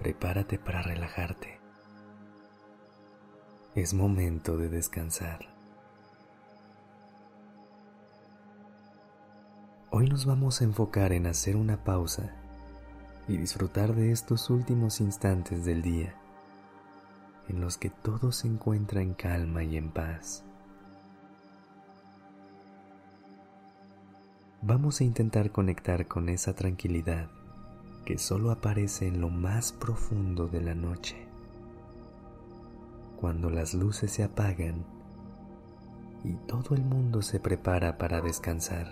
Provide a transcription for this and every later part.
Prepárate para relajarte. Es momento de descansar. Hoy nos vamos a enfocar en hacer una pausa y disfrutar de estos últimos instantes del día en los que todo se encuentra en calma y en paz. Vamos a intentar conectar con esa tranquilidad que solo aparece en lo más profundo de la noche, cuando las luces se apagan y todo el mundo se prepara para descansar.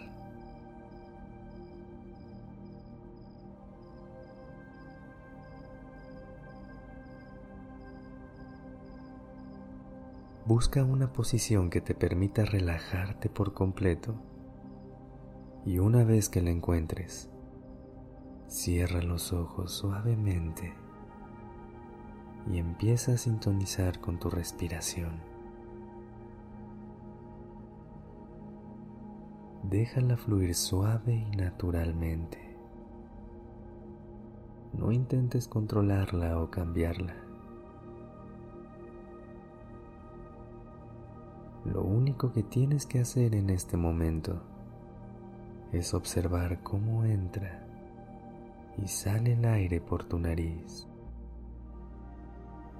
Busca una posición que te permita relajarte por completo y una vez que la encuentres, cierra los ojos suavemente y empieza a sintonizar con tu respiración. Déjala fluir suave y naturalmente. No intentes controlarla o cambiarla. Lo único que tienes que hacer en este momento es observar cómo entra y sale el aire por tu nariz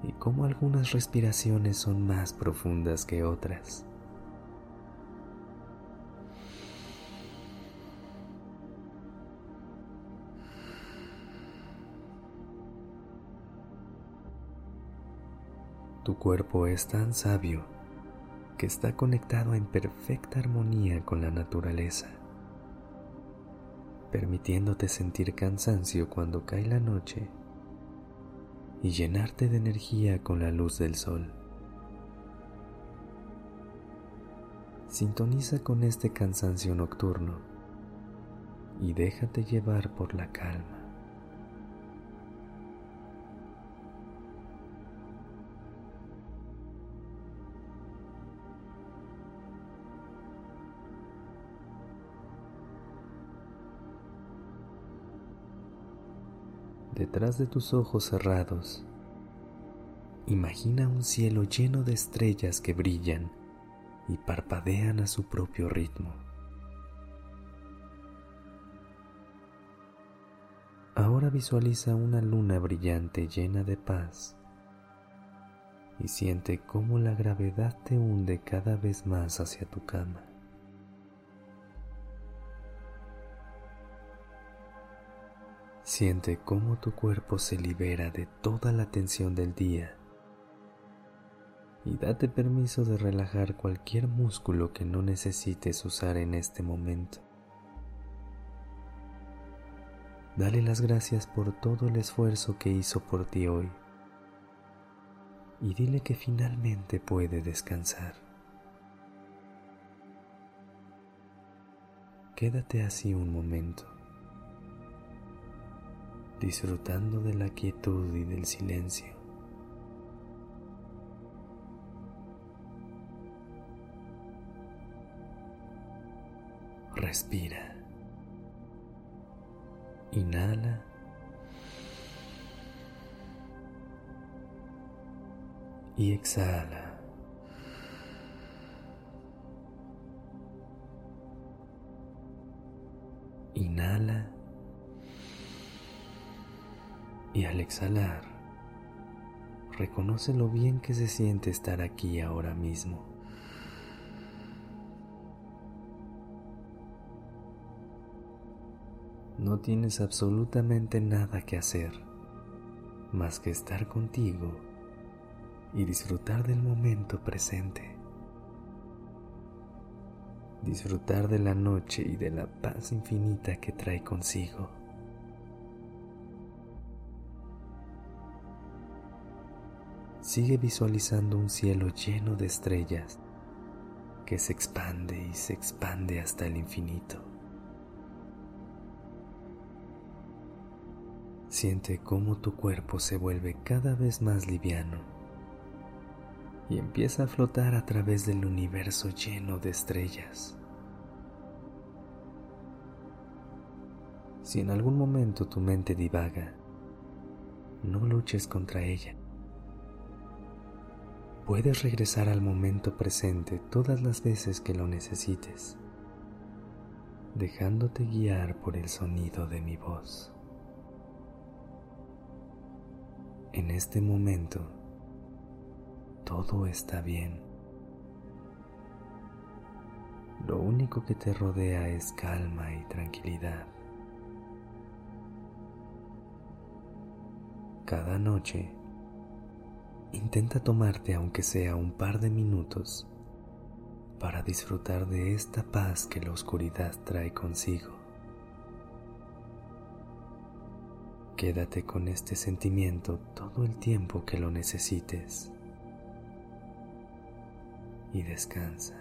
y cómo algunas respiraciones son más profundas que otras. Tu cuerpo es tan sabio que está conectado en perfecta armonía con la naturaleza, permitiéndote sentir cansancio cuando cae la noche y llenarte de energía con la luz del sol. Sintoniza con este cansancio nocturno y déjate llevar por la calma. Detrás de tus ojos cerrados, imagina un cielo lleno de estrellas que brillan y parpadean a su propio ritmo. Ahora visualiza una luna brillante llena de paz y siente cómo la gravedad te hunde cada vez más hacia tu cama. Siente cómo tu cuerpo se libera de toda la tensión del día y date permiso de relajar cualquier músculo que no necesites usar en este momento. Dale las gracias por todo el esfuerzo que hizo por ti hoy y dile que finalmente puede descansar. Quédate así un momento disfrutando de la quietud y del silencio. Respira. Inhala. Y exhala. Inhala y al exhalar, reconoce lo bien que se siente estar aquí ahora mismo. No tienes absolutamente nada que hacer más que estar contigo y disfrutar del momento presente. Disfrutar de la noche y de la paz infinita que trae consigo. Sigue visualizando un cielo lleno de estrellas que se expande y se expande hasta el infinito. Siente cómo tu cuerpo se vuelve cada vez más liviano y empieza a flotar a través del universo lleno de estrellas. Si en algún momento tu mente divaga, no luches contra ella. Puedes regresar al momento presente todas las veces que lo necesites, dejándote guiar por el sonido de mi voz. En este momento, todo está bien. Lo único que te rodea es calma y tranquilidad. Cada noche, intenta tomarte aunque sea un par de minutos para disfrutar de esta paz que la oscuridad trae consigo. Quédate con este sentimiento todo el tiempo que lo necesites y descansa.